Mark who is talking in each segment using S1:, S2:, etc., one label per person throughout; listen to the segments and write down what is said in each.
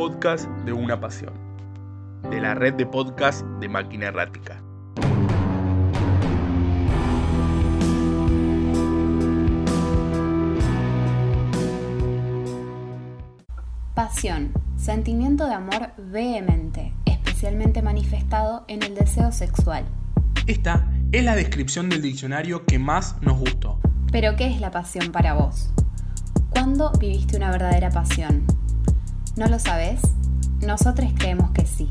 S1: podcast de una pasión, de la red de podcast de Máquina Errática.
S2: Pasión, sentimiento de amor vehemente, especialmente manifestado en el deseo sexual.
S1: Esta es la descripción del diccionario que más nos gustó.
S2: Pero ¿qué es la pasión para vos? ¿Cuándo viviste una verdadera pasión? ¿No lo sabes? Nosotros creemos que sí.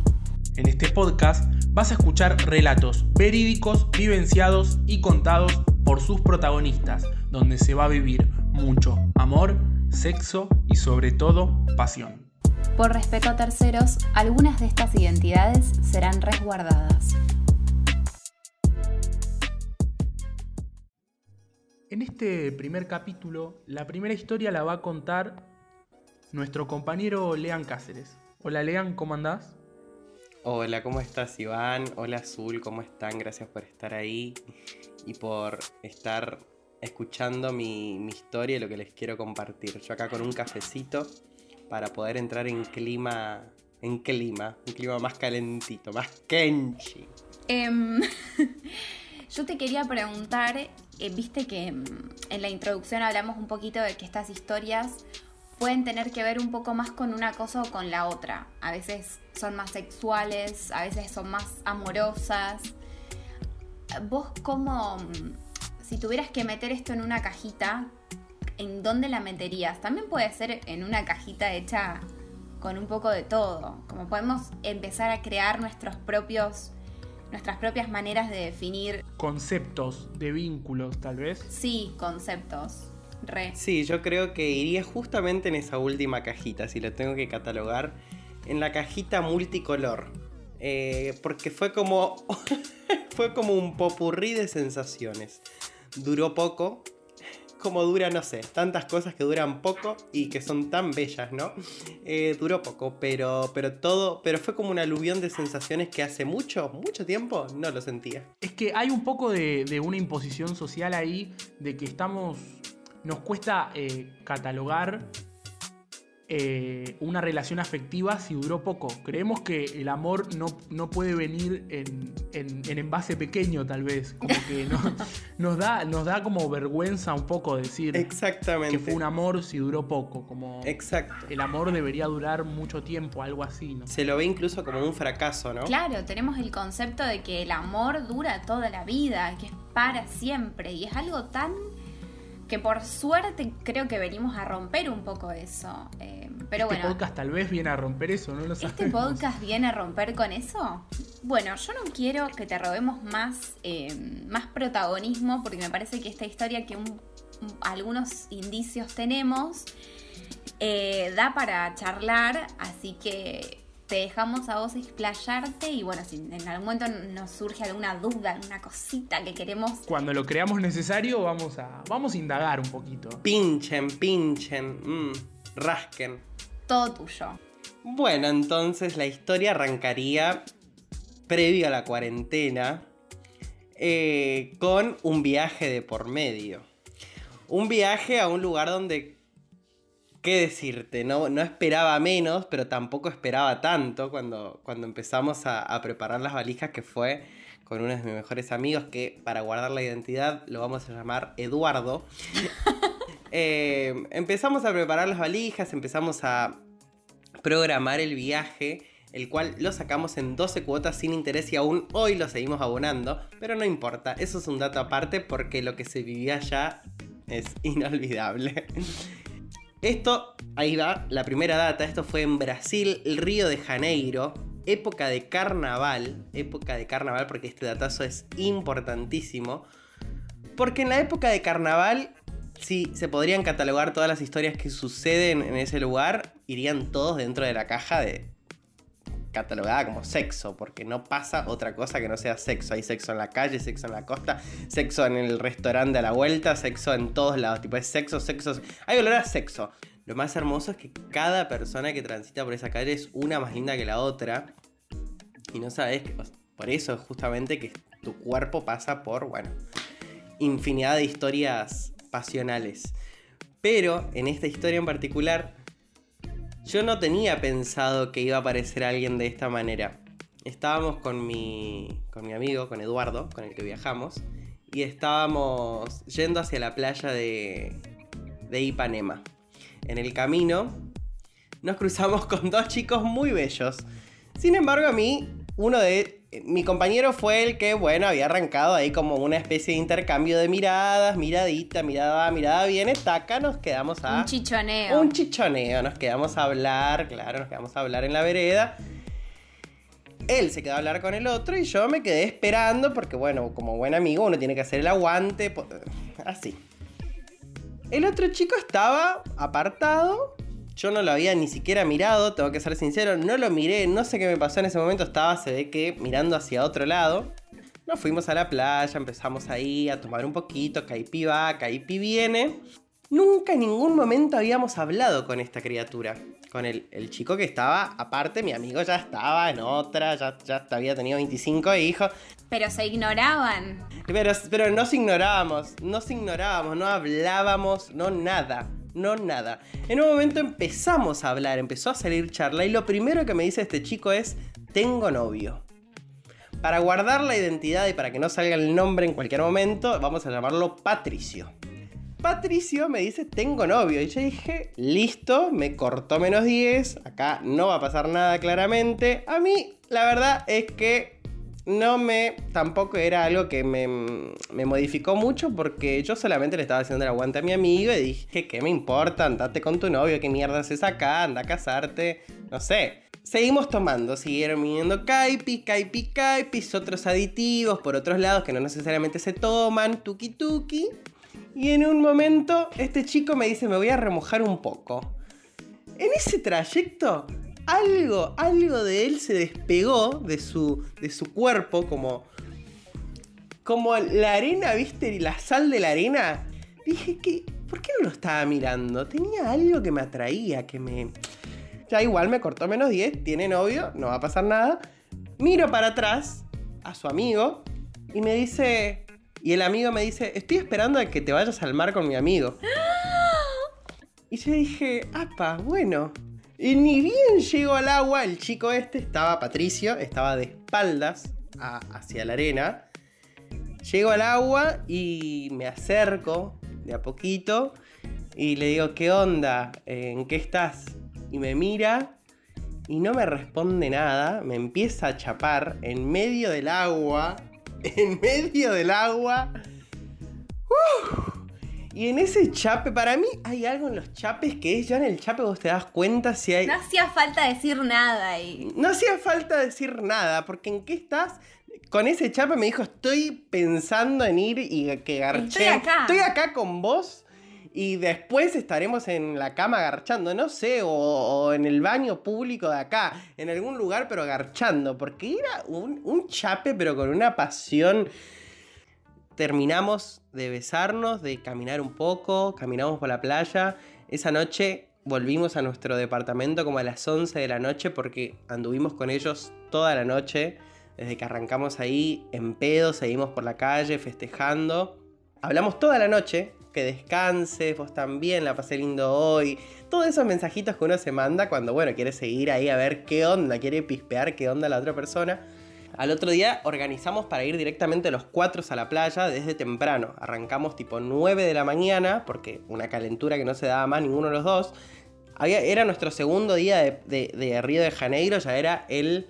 S1: En este podcast vas a escuchar relatos verídicos, vivenciados y contados por sus protagonistas, donde se va a vivir mucho amor, sexo y sobre todo pasión.
S2: Por respeto a terceros, algunas de estas identidades serán resguardadas.
S1: En este primer capítulo, la primera historia la va a contar nuestro compañero Lean Cáceres. Hola Lean, ¿cómo andás?
S3: Hola, ¿cómo estás Iván? Hola Azul, ¿cómo están? Gracias por estar ahí y por estar escuchando mi, mi historia y lo que les quiero compartir. Yo acá con un cafecito para poder entrar en clima, en clima, un clima más calentito, más kenchi.
S2: Em, yo te quería preguntar, eh, viste que em, en la introducción hablamos un poquito de que estas historias pueden tener que ver un poco más con una cosa o con la otra. A veces son más sexuales, a veces son más amorosas. ¿Vos cómo, mm, si tuvieras que meter esto en una cajita, ¿en dónde la meterías? También puede ser en una cajita hecha con un poco de todo. Como podemos empezar a crear nuestros propios nuestras propias maneras de definir
S1: Conceptos de vínculos, tal vez.
S2: sí, conceptos. Re.
S3: Sí, yo creo que iría justamente en esa última cajita, si lo tengo que catalogar, en la cajita multicolor. Eh, porque fue como. fue como un popurrí de sensaciones. Duró poco. Como dura, no sé, tantas cosas que duran poco y que son tan bellas, ¿no? Eh, duró poco, pero, pero todo. Pero fue como un aluvión de sensaciones que hace mucho, mucho tiempo no lo sentía.
S1: Es que hay un poco de, de una imposición social ahí, de que estamos. Nos cuesta eh, catalogar eh, una relación afectiva si duró poco. Creemos que el amor no, no puede venir en, en- en envase pequeño, tal vez. Como que no- nos, da, nos da como vergüenza un poco decir
S3: Exactamente.
S1: que fue un amor si duró poco. Como
S3: Exacto.
S1: el amor debería durar mucho tiempo, algo así, ¿no?
S3: Se lo ve incluso como un fracaso, ¿no?
S2: Claro, tenemos el concepto de que el amor dura toda la vida, que es para siempre, y es algo tan que por suerte creo que venimos a romper un poco eso. Eh, pero
S1: este
S2: bueno,
S1: podcast tal vez viene a romper eso, ¿no lo sabemos.
S2: ¿este podcast viene a romper con eso? Bueno, yo no quiero que te robemos más, eh, más protagonismo, porque me parece que esta historia que un- un- algunos indicios tenemos eh, da para charlar, así que te dejamos a vos explayarte y bueno, si en algún momento nos surge alguna duda, alguna cosita que queremos...
S1: Cuando lo creamos necesario, vamos a, vamos a indagar un poquito.
S3: Pinchen, pinchen, mm, rasquen.
S2: Todo tuyo.
S3: Bueno, entonces la historia arrancaría previo a la cuarentena eh, con un viaje de por medio. Un viaje a un lugar donde, ¿qué decirte? No, no esperaba menos, pero tampoco esperaba tanto cuando, cuando empezamos a, a preparar las valijas, que fue con uno de mis mejores amigos, que para guardar la identidad lo vamos a llamar Eduardo. Eh, empezamos a preparar las valijas, empezamos a programar el viaje, el cual lo sacamos en 12 cuotas sin interés y aún hoy lo seguimos abonando, pero no importa, eso es un dato aparte porque lo que se vivía allá es inolvidable. Esto, ahí va, la primera data, esto fue en Brasil, Río de Janeiro, época de carnaval, época de carnaval porque este datazo es importantísimo, porque en la época de carnaval si se podrían catalogar todas las historias que suceden en ese lugar, irían todos dentro de la caja de catalogada como sexo, porque no pasa otra cosa que no sea sexo. Hay sexo en la calle, sexo en la costa, sexo en el restaurante a la vuelta, sexo en todos lados. Tipo, es sexo, sexo. Hay olor a sexo. Lo más hermoso es que cada persona que transita por esa calle es una más linda que la otra. Y no sabes que. Por eso, justamente, que tu cuerpo pasa por, bueno, infinidad de historias pasionales. Pero en esta historia en particular, Yo no tenía pensado que iba a aparecer alguien de esta manera. Estábamos con mi, con mi amigo, con Eduardo, con el que viajamos, y estábamos yendo hacia la playa de, de Ipanema. En el camino nos cruzamos con dos chicos muy bellos. Sin embargo, a mí, uno de mi compañero fue el que, bueno, había arrancado ahí como una especie de intercambio de miradas, miradita, mirada, mirada viene, taca, nos quedamos a...
S2: Un chichoneo.
S3: Un chichoneo, nos quedamos a hablar, claro, nos quedamos a hablar en la vereda. Él se quedó a hablar con el otro y yo me quedé esperando porque, bueno, como buen amigo uno tiene que hacer el aguante, así. El otro chico estaba apartado yo no lo había ni siquiera mirado, tengo que ser sincero, no lo miré, no sé qué me pasó en ese momento, estaba, se ve que mirando hacia otro lado. Nos fuimos a la playa, empezamos ahí a tomar un poquito, Caipi va, Caipi viene. Nunca en ningún momento habíamos hablado con esta criatura. Con el, el, chico que estaba, aparte, mi amigo ya estaba en otra, ya, ya había tenido 25 hijos.
S2: Pero se ignoraban.
S3: Pero, pero nos ignorábamos, nos ignorábamos, no hablábamos, no nada no nada. En un momento empezamos a hablar, empezó a salir charla y lo primero que me dice este chico es, tengo novio. Para guardar la identidad y para que no salga el nombre en cualquier momento, vamos a llamarlo Patricio. Patricio me dice, tengo novio. Y yo dije, listo, me cortó menos 10, acá no va a pasar nada claramente. A mí, la verdad es que no me, tampoco era algo que me, me, modificó mucho porque yo solamente le estaba haciendo el aguante a mi amigo y dije, ¿qué me importa? Andate con tu novio, ¿qué mierda haces acá? Anda a casarte, no sé. Seguimos tomando, siguieron viniendo caipi, caipi, caipis, otros aditivos por otros lados que no necesariamente se toman, tuki tuki. Y en un momento este chico me dice, me voy a remojar un poco. En ese trayecto algo, algo de él se despegó de su, de su cuerpo, como, como la arena, ¿viste? La sal de la arena. Dije que, ¿por qué no lo estaba mirando? Tenía algo que me atraía, que me... Ya igual me cortó menos 10, tiene novio, no va a pasar nada. Miro para atrás a su amigo y me dice... Y el amigo me dice, estoy esperando a que te vayas al mar con mi amigo. Y yo dije, apa, bueno, y ni bien llego al agua, el chico este estaba, Patricio, estaba de espaldas hacia la arena. Llego al agua y me acerco de a poquito y le digo, ¿qué onda? ¿En qué estás? Y me mira y no me responde nada, me empieza a chapar en medio del agua, en medio del agua. Y en ese chape, para mí hay algo en los chapes que es ya en el chape vos te das cuenta si hay.
S2: No hacía falta decir nada ahí.
S3: No hacía falta decir nada, porque en qué estás. Con ese chape me dijo, estoy pensando en ir y que garché.
S2: Estoy acá.
S3: Estoy acá con vos y después estaremos en la cama garchando, no sé, o, en el baño público de acá, en algún lugar, pero garchando, porque era un, un chape, pero con una pasión terminamos de besarnos, de caminar un poco, caminamos por la playa. Esa noche volvimos a nuestro departamento como a las 11 de la noche porque anduvimos con ellos toda la noche. Desde que arrancamos ahí en pedo, seguimos por la calle festejando. Hablamos toda la noche, que descanses, vos también, la pasé lindo hoy. Todos esos mensajitos que uno se manda cuando, bueno, quiere seguir ahí a ver qué onda, quiere pispear qué onda la otra persona. Al otro día organizamos para ir directamente los cuatro a la playa desde temprano. Arrancamos tipo 9 de la mañana, porque una calentura que no se daba más ninguno de los dos. era nuestro segundo día de, Río de Janeiro, ya era el,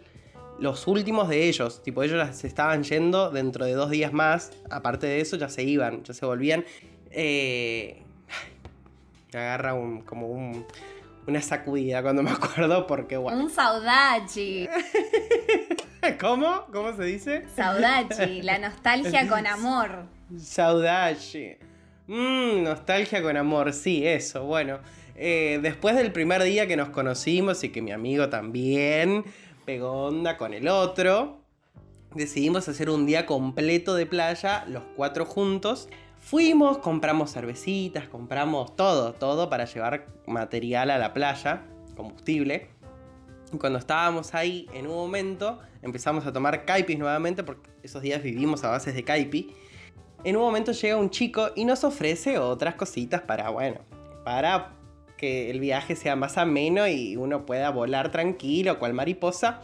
S3: los últimos de ellos. Tipo, ellos se estaban yendo dentro de dos días más. Aparte de eso, ya se iban, ya se volvían. Eh, me agarra un, como un, una sacudida cuando me acuerdo porque.
S2: Un saudade.
S3: ¿Cómo? ¿Cómo se dice?
S2: Saudade, la nostalgia con amor.
S3: Saudade. Mmm, nostalgia con amor, sí, eso, bueno. Eh, después del primer día que nos conocimos y que mi amigo también pegó onda con el otro, decidimos hacer un día completo de playa, los cuatro juntos. Fuimos, compramos cervecitas, compramos todo, todo para llevar material a la playa, combustible. Cuando estábamos ahí, en un momento, empezamos a tomar caipis nuevamente, porque esos días vivimos a bases de caipi. En un momento llega un chico y nos ofrece otras cositas para, bueno, para que el viaje sea más ameno y uno pueda volar tranquilo, cual mariposa.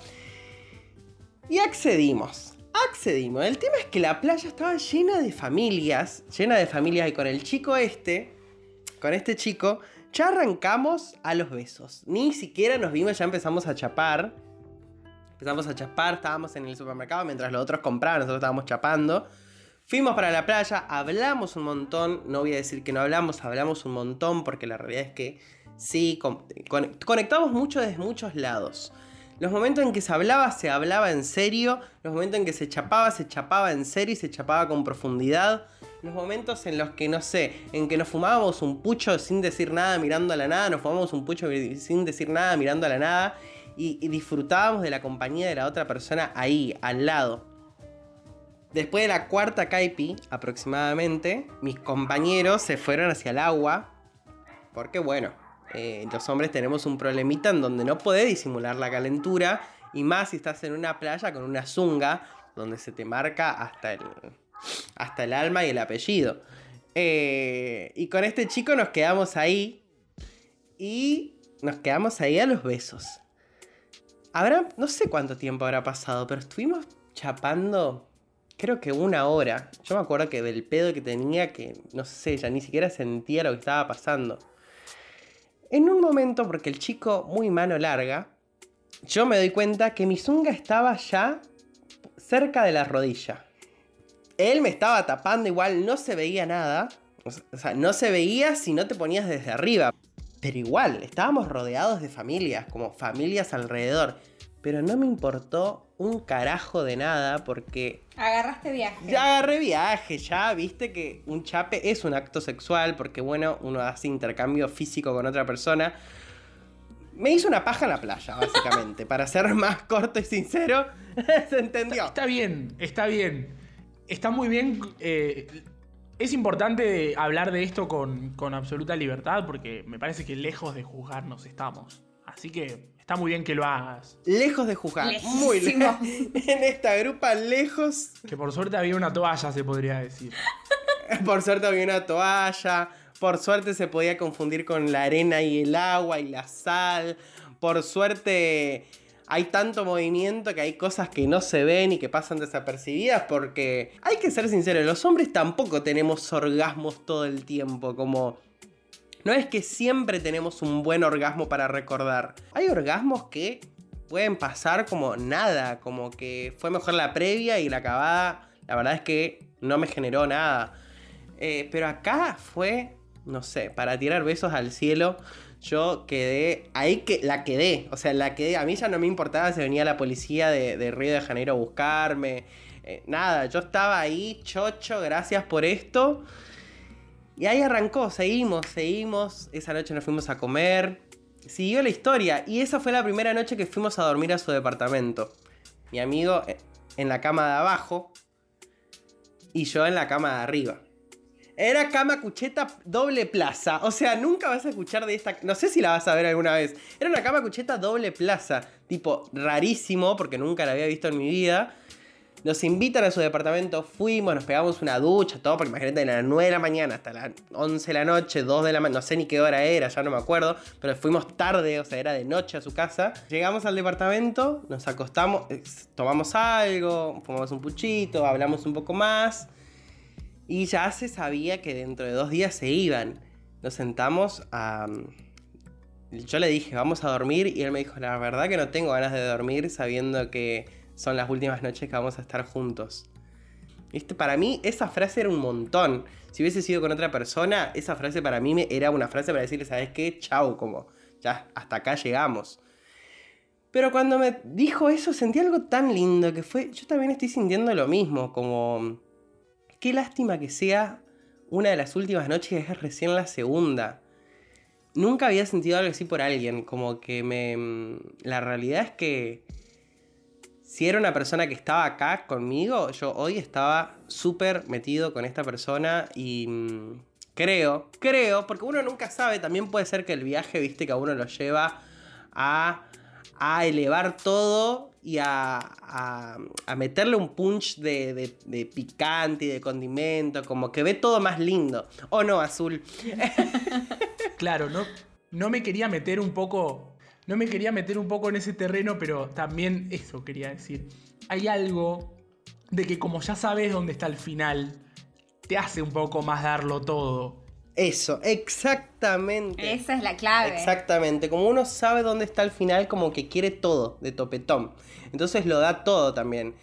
S3: Y accedimos. Accedimos. El tema es que la playa estaba llena de familias, llena de familias y con el chico este, con este chico, ya arrancamos a los besos. Ni siquiera nos vimos, ya empezamos a chapar. Empezamos a chapar, estábamos en el supermercado mientras los otros compraban, nosotros estábamos chapando. Fuimos para la playa, hablamos un montón, no voy a decir que no hablamos, hablamos un montón porque la realidad es que sí, conectamos mucho desde muchos lados. Los momentos en que se hablaba, se hablaba en serio. Los momentos en que se chapaba, se chapaba en serio y se chapaba con profundidad. Los momentos en los que, no sé, en que nos fumábamos un pucho sin decir nada mirando a la nada, nos fumábamos un pucho sin decir nada mirando a la nada y, disfrutábamos de la compañía de la otra persona ahí, al lado. Después de la cuarta caipi, aproximadamente, mis compañeros se fueron hacia el agua. Porque bueno, eh, los hombres tenemos un problemita en donde no podés disimular la calentura. Y más si estás en una playa con una zunga, donde se te marca hasta el, hasta el alma y el apellido. Eh, y con este chico nos quedamos ahí. Y nos quedamos ahí a los besos. Habrá, no sé cuánto tiempo habrá pasado, pero estuvimos chapando, creo que una hora. Yo me acuerdo que del pedo que tenía, que no sé, ya ni siquiera sentía lo que estaba pasando. En un momento, porque el chico muy mano larga, yo me doy cuenta que mi zunga estaba ya cerca de la rodilla. Él me estaba tapando igual, no se veía nada. O sea, no se veía si no te ponías desde arriba. Pero igual, estábamos rodeados de familias, como familias alrededor. Pero no me importó un carajo de nada porque...
S2: Agarraste viaje.
S3: Ya agarré viaje, ya viste que un chape es un acto sexual porque bueno, uno hace intercambio físico con otra persona. Me hizo una paja en la playa, básicamente. Para ser más corto y sincero, se entendió.
S1: Está, bien, está bien. Está muy bien. Eh, es importante hablar de esto con, absoluta libertad porque me parece que lejos de juzgarnos estamos. Así que está muy bien que lo hagas.
S3: Lejos de juzgar. Muy lejos. en esta grupa, lejos.
S1: Que por suerte había una toalla, se podría decir.
S3: por suerte había una toalla. Por suerte se podía confundir con la arena y el agua y la sal. Por suerte hay tanto movimiento que hay cosas que no se ven y que pasan desapercibidas porque hay que ser sinceros, los hombres tampoco tenemos orgasmos todo el tiempo, como... No es que siempre tenemos un buen orgasmo para recordar. Hay orgasmos que pueden pasar como nada, como que fue mejor la previa y la acabada, la verdad es que no me generó nada. Eh, pero acá fue, no sé, para tirar besos al cielo yo quedé, ahí que la quedé, o sea, la quedé, a mí ya no me importaba si venía la policía de, Río de Janeiro a buscarme, eh, nada, yo estaba ahí, chocho, gracias por esto. Y ahí arrancó, seguimos, seguimos, esa noche nos fuimos a comer, siguió la historia, y esa fue la primera noche que fuimos a dormir a su departamento. Mi amigo eh, en la cama de abajo y yo en la cama de arriba. Era cama cucheta doble plaza. O sea, nunca vas a escuchar de esta. No sé si la vas a ver alguna vez. Era una cama cucheta doble plaza. Tipo, rarísimo, porque nunca la había visto en mi vida. Nos invitan a su departamento, fuimos, nos pegamos una ducha, todo, porque imagínate, de las 9 de la mañana hasta las 11 de la noche, 2 de la mañana, no sé ni qué hora era, ya no me acuerdo, pero fuimos tarde, o sea, era de noche a su casa. Llegamos al departamento, nos acostamos, eh, tomamos algo, fumamos un puchito, hablamos un poco más. Y ya se sabía que dentro de dos días se iban. Nos sentamos a... Yo le dije, vamos a dormir y él me dijo, la verdad que no tengo ganas de dormir sabiendo que son las últimas noches que vamos a estar juntos. ¿Viste? Para mí esa frase era un montón. Si hubiese sido con otra persona, esa frase para mí era una frase para decirle, ¿sabes qué? Chau, como ya hasta acá llegamos. Pero cuando me dijo eso sentí algo tan lindo que fue, yo también estoy sintiendo lo mismo, como Qué lástima que sea una de las últimas noches, es recién la segunda. Nunca había sentido algo así por alguien, como que me... La realidad es que si era una persona que estaba acá conmigo, yo hoy estaba súper metido con esta persona y mm, creo, creo, porque uno nunca sabe, también puede ser que el viaje, viste, que a uno lo lleva a, elevar todo y a, meterle un punch de, picante y de condimento, como que ve todo más lindo. ¿O no, Azul?
S1: claro, no, no me quería meter un poco, no me quería meter un poco en ese terreno, pero también eso quería decir. Hay algo de que como ya sabes dónde está el final, te hace un poco más darlo todo.
S3: Eso, exactamente.
S2: Esa es la clave.
S3: Exactamente. Como uno sabe dónde está el final, como que quiere todo de topetón. Entonces lo da todo también.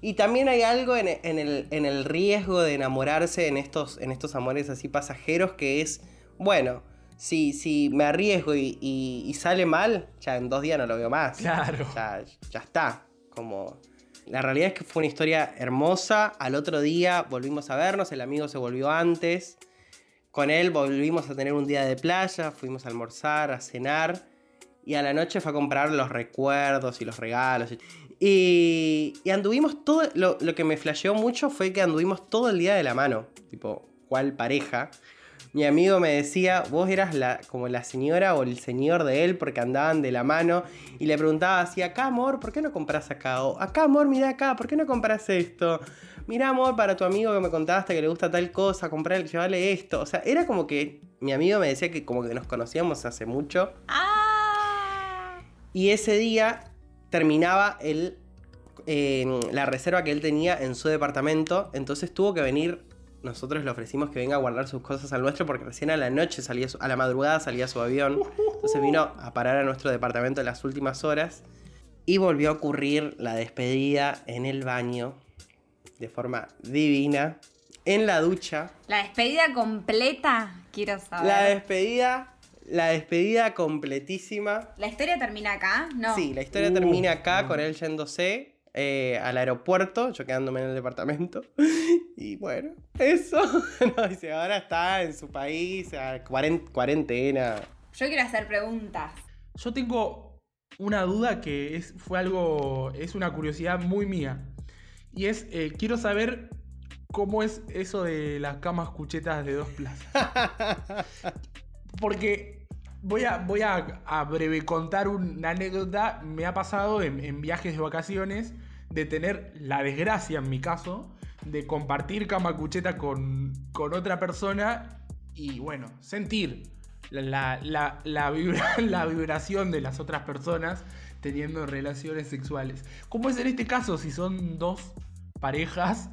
S3: Y también hay algo en, el, riesgo de enamorarse en estos, en estos amores así pasajeros que es, bueno, si, si me arriesgo y, sale mal, ya en dos días no lo veo más.
S1: Claro.
S3: Ya, ya está. Como. La realidad es que fue una historia hermosa. Al otro día volvimos a vernos, el amigo se volvió antes. Con él volvimos a tener un día de playa, fuimos a almorzar, a cenar. Y a la noche fue a comprar los recuerdos y los regalos. Y, y anduvimos todo. Lo, lo, que me flasheó mucho fue que anduvimos todo el día de la mano. Tipo, ¿cuál pareja? Mi amigo me decía, vos eras la, como la señora o el señor de él porque andaban de la mano. Y le preguntaba así, acá amor, ¿por qué no compras acá? O acá amor, mira acá, ¿por qué no compras esto? Mira amor, para tu amigo que me contaste que le gusta tal cosa, comprar, llevarle esto. O sea, era como que mi amigo me decía que como que nos conocíamos hace mucho.
S2: Ah.
S3: Y ese día terminaba el, la reserva que él tenía en su departamento, entonces tuvo que venir, nosotros le ofrecimos que venga a guardar sus cosas al nuestro porque recién a la noche salía, a la madrugada salía su avión, entonces vino a parar a nuestro departamento en las últimas horas y volvió a ocurrir la despedida en el baño de forma divina, en la ducha.
S2: La despedida completa, quiero saber.
S3: La despedida la despedida completísima.
S2: ¿La historia termina acá? No.
S3: Sí, la historia termina acá con él yéndose eh, al aeropuerto, yo quedándome en el departamento. Y bueno, eso. no, dice, ahora está en su país, a cuarentena.
S2: Yo quiero hacer preguntas.
S1: Yo tengo una duda que es, fue algo, es una curiosidad muy mía. Y es, eh, quiero saber cómo es eso de las camas cuchetas de dos plazas. Porque Voy a, voy a, breve contar una anécdota. Me ha pasado en, viajes de vacaciones de tener la desgracia, en mi caso, de compartir cama cucheta con, con otra persona y, bueno, sentir la, la, la, vibración de las otras personas teniendo relaciones sexuales. ¿Cómo es en este caso si son dos parejas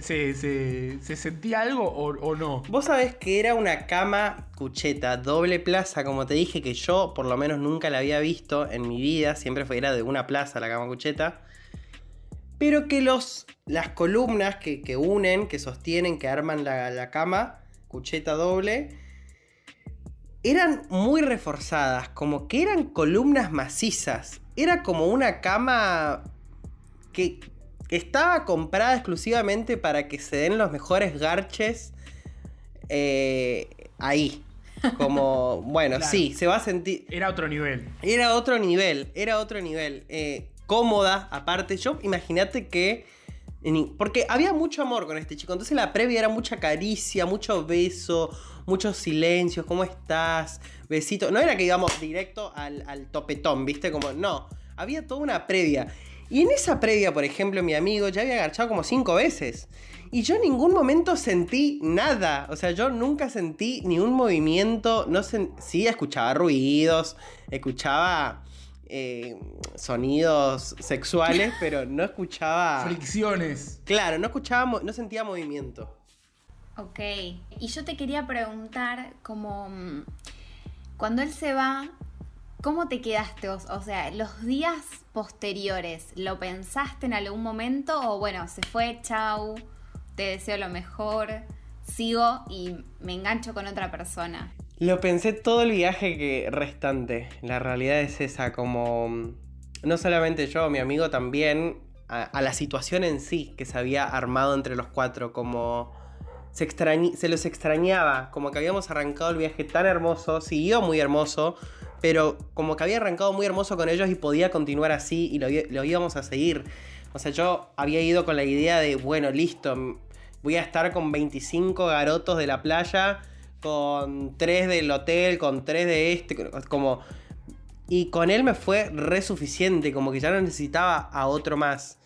S1: ¿Se, sentía algo o, no?
S3: Vos sabés que era una cama cucheta, doble plaza, como te dije, que yo por lo menos nunca la había visto en mi vida, siempre fue, era de una plaza la cama cucheta. Pero que los, las columnas que, unen, que sostienen, que arman la, la cama, cucheta doble, eran muy reforzadas, como que eran columnas macizas. Era como una cama que, estaba comprada exclusivamente para que se den los mejores garches eh, ahí. Como, bueno, sí, se va a sentir.
S1: Era otro nivel.
S3: Era otro nivel, era otro nivel. Eh, cómoda, aparte. Yo, imagínate que. Porque había mucho amor con este chico. Entonces la previa era mucha caricia, mucho beso, muchos silencios. ¿Cómo estás? Besito. No era que íbamos directo al, al topetón, ¿viste? Como, no. Había toda una previa. Y en esa previa, por ejemplo, mi amigo ya había agachado como cinco veces. Y yo en ningún momento sentí nada. O sea, yo nunca sentí ni un movimiento. No Sí, escuchaba ruidos, escuchaba eh, sonidos sexuales, pero no escuchaba.
S1: Fricciones.
S3: Claro, no escuchaba, no sentía movimiento.
S2: Ok. Y yo te quería preguntar, como. Mm, cuando él se va, ¿Cómo te quedaste? O sea, los días posteriores, ¿lo pensaste en algún momento? O bueno, se fue, chau, te deseo lo mejor, sigo y me engancho con otra persona.
S3: Lo pensé todo el viaje que restante. La realidad es esa, como no solamente yo, mi amigo también, a, la situación en sí que se había armado entre los cuatro, como se, se los extrañaba, como que habíamos arrancado el viaje tan hermoso, siguió muy hermoso, pero como que había arrancado muy hermoso con ellos y podía continuar así y lo, íbamos a seguir. O sea, yo había ido con la idea de, bueno, listo, voy a estar con 25 garotos de la playa, con 3 del hotel, con 3 de este, como... Y con él me fue re suficiente, como que ya no necesitaba a otro más.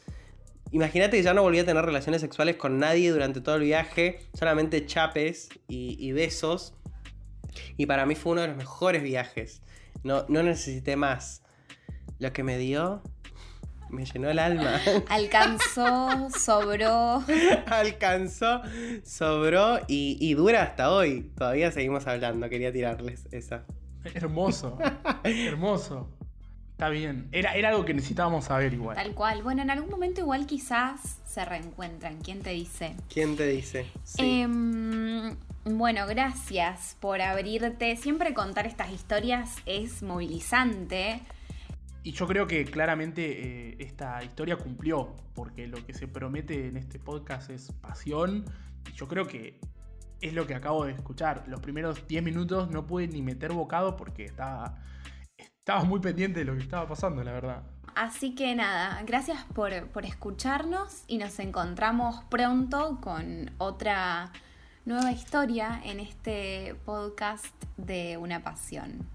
S3: Imagínate que ya no volví a tener relaciones sexuales con nadie durante todo el viaje, solamente chapes y besos. Y para mí fue uno de los mejores viajes. No, no necesité más. Lo que me dio me llenó el alma.
S2: Alcanzó, sobró.
S3: Alcanzó, sobró y, y dura hasta hoy. Todavía seguimos hablando. Quería tirarles esa.
S1: Hermoso, hermoso. Está bien. Era, era algo que necesitábamos saber igual.
S2: Tal cual. Bueno, en algún momento igual quizás se reencuentran. ¿Quién te dice?
S3: ¿Quién te dice?
S2: Sí. Em, bueno, gracias por abrirte. Siempre contar estas historias es movilizante.
S1: Y yo creo que claramente eh, esta historia cumplió, porque lo que se promete en este podcast es pasión. Y yo creo que es lo que acabo de escuchar. Los primeros 10 minutos no pude ni meter bocado porque estaba, estaba muy pendiente de lo que estaba pasando, la verdad.
S2: Así que nada, gracias por, por escucharnos y nos encontramos pronto con otra nueva historia en este podcast de Una Pasión.